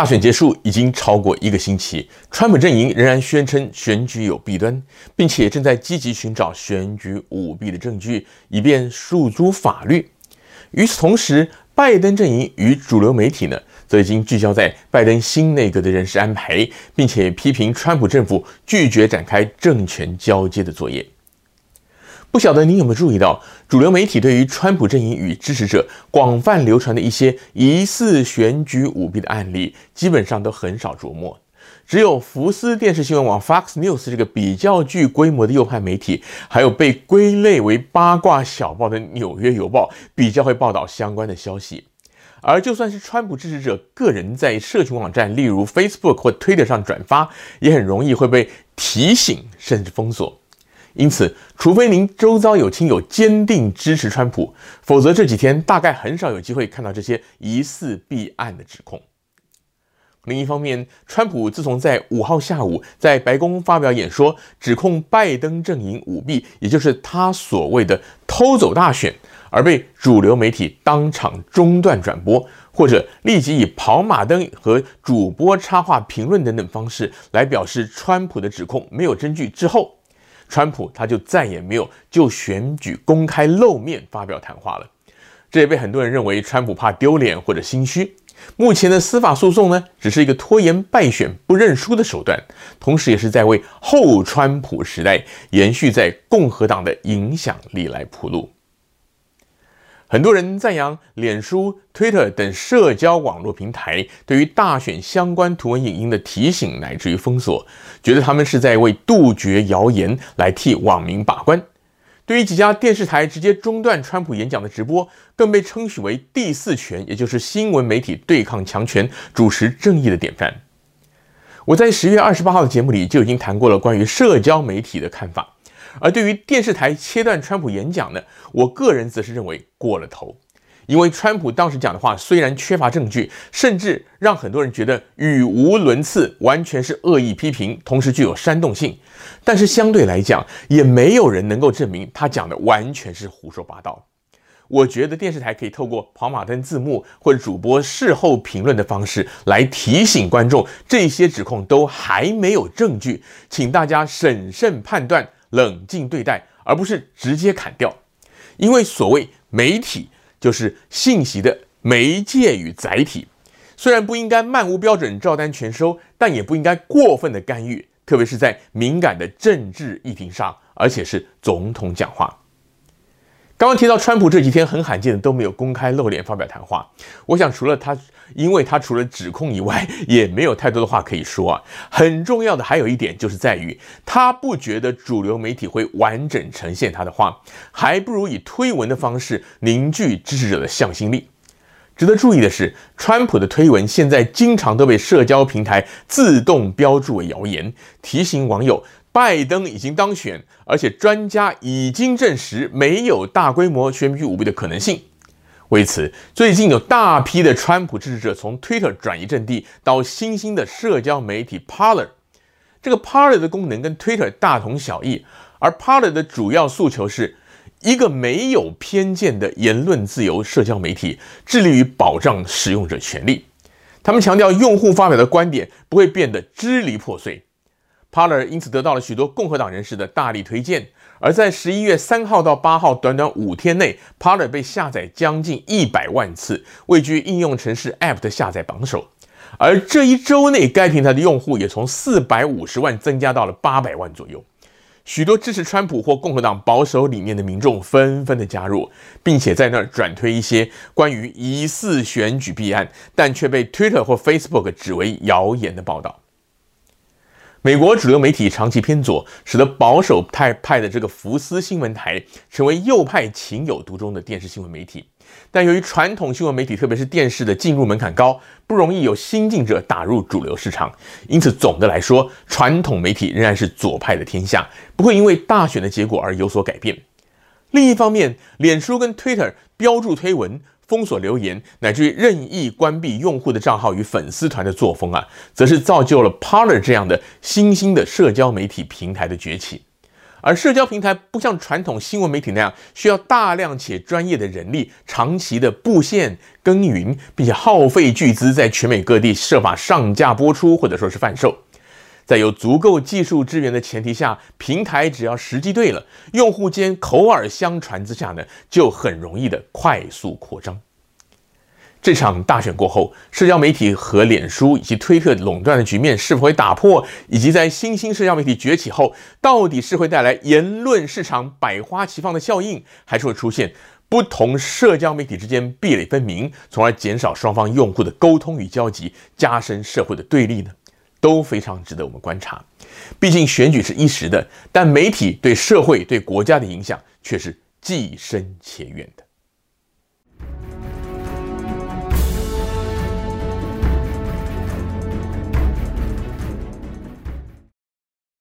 大选结束已经超过一个星期，川普阵营仍然宣称选举有弊端，并且正在积极寻找选举舞弊的证据，以便诉诸法律。与此同时，拜登阵营与主流媒体呢，则已经聚焦在拜登新内阁的人事安排，并且批评川普政府拒绝展开政权交接的作业。不晓得您有没有注意到，主流媒体对于川普阵营与支持者广泛流传的一些疑似选举舞弊的案例，基本上都很少琢磨。只有福斯电视新闻网 （Fox News） 这个比较具规模的右派媒体，还有被归类为八卦小报的《纽约邮报》，比较会报道相关的消息。而就算是川普支持者个人在社群网站，例如 Facebook 或 Twitter 上转发，也很容易会被提醒甚至封锁。因此，除非您周遭有亲友坚定支持川普，否则这几天大概很少有机会看到这些疑似弊案的指控。另一方面，川普自从在五号下午在白宫发表演说，指控拜登阵营舞弊，也就是他所谓的偷走大选，而被主流媒体当场中断转播，或者立即以跑马灯和主播插话评论等等方式来表示川普的指控没有证据之后，川普他就再也没有就选举公开露面发表谈话了。这也被很多人认为川普怕丢脸或者心虚。目前的司法诉讼呢，只是一个拖延败选不认输的手段，同时也是在为后川普时代延续在共和党的影响力来铺路。很多人赞扬脸书、Twitter 等社交网络平台对于大选相关图文影音的提醒乃至于封锁，觉得他们是在为杜绝谣言来替网民把关。对于几家电视台直接中断川普演讲的直播，更被称许为第四权，也就是新闻媒体对抗强权、主持正义的典范。我在十月二十八号的节目里就已经谈过了关于社交媒体的看法。而对于电视台切断川普演讲呢，我个人则是认为过了头，因为川普当时讲的话虽然缺乏证据，甚至让很多人觉得语无伦次，完全是恶意批评，同时具有煽动性，但是相对来讲，也没有人能够证明他讲的完全是胡说八道。我觉得电视台可以透过跑马灯字幕或者主播事后评论的方式来提醒观众，这些指控都还没有证据，请大家审慎判断。冷静对待，而不是直接砍掉。因为所谓媒体就是信息的媒介与载体，虽然不应该漫无标准照单全收，但也不应该过分的干预，特别是在敏感的政治议题上，而且是总统讲话。刚刚提到川普这几天很罕见的都没有公开露脸发表谈话，我想除了他，因为他除了指控以外，也没有太多的话可以说啊。很重要的还有一点就是在于他不觉得主流媒体会完整呈现他的话，还不如以推文的方式凝聚支持者的向心力。值得注意的是，川普的推文现在经常都被社交平台自动标注为谣言，提醒网友。拜登已经当选，而且专家已经证实没有大规模选举舞弊的可能性。为此，最近有大批的川普支持者从 Twitter 转移阵地到新兴的社交媒体 Parler。这个 Parler 的功能跟 Twitter 大同小异，而 Parler 的主要诉求是一个没有偏见的言论自由社交媒体，致力于保障使用者权利。他们强调，用户发表的观点不会变得支离破碎。Parler 因此得到了许多共和党人士的大力推荐，而在十一月三号到八号短短五天内，Parler 被下载将近一百万次，位居应用程式 App 的下载榜首。而这一周内，该平台的用户也从四百五十万增加到了八百万左右。许多支持川普或共和党保守理念的民众纷纷的加入，并且在那儿转推一些关于疑似选举弊案，但却被 Twitter 或 Facebook 指为谣言的报道。美国主流媒体长期偏左，使得保守派派的这个福斯新闻台成为右派情有独钟的电视新闻媒体。但由于传统新闻媒体，特别是电视的进入门槛高，不容易有新进者打入主流市场，因此总的来说，传统媒体仍然是左派的天下，不会因为大选的结果而有所改变。另一方面，脸书跟 Twitter 标注推文。封锁留言，乃至于任意关闭用户的账号与粉丝团的作风啊，则是造就了 Parler 这样的新兴的社交媒体平台的崛起。而社交平台不像传统新闻媒体那样需要大量且专业的人力，长期的布线耕耘，并且耗费巨资在全美各地设法上架播出或者说是贩售。在有足够技术支援的前提下，平台只要时机对了，用户间口耳相传之下呢，就很容易的快速扩张。这场大选过后，社交媒体和脸书以及推特垄断的局面是否会打破？以及在新兴社交媒体崛起后，到底是会带来言论市场百花齐放的效应，还是会出现不同社交媒体之间壁垒分明，从而减少双方用户的沟通与交集，加深社会的对立呢？都非常值得我们观察。毕竟选举是一时的，但媒体对社会、对国家的影响却是既深且远的。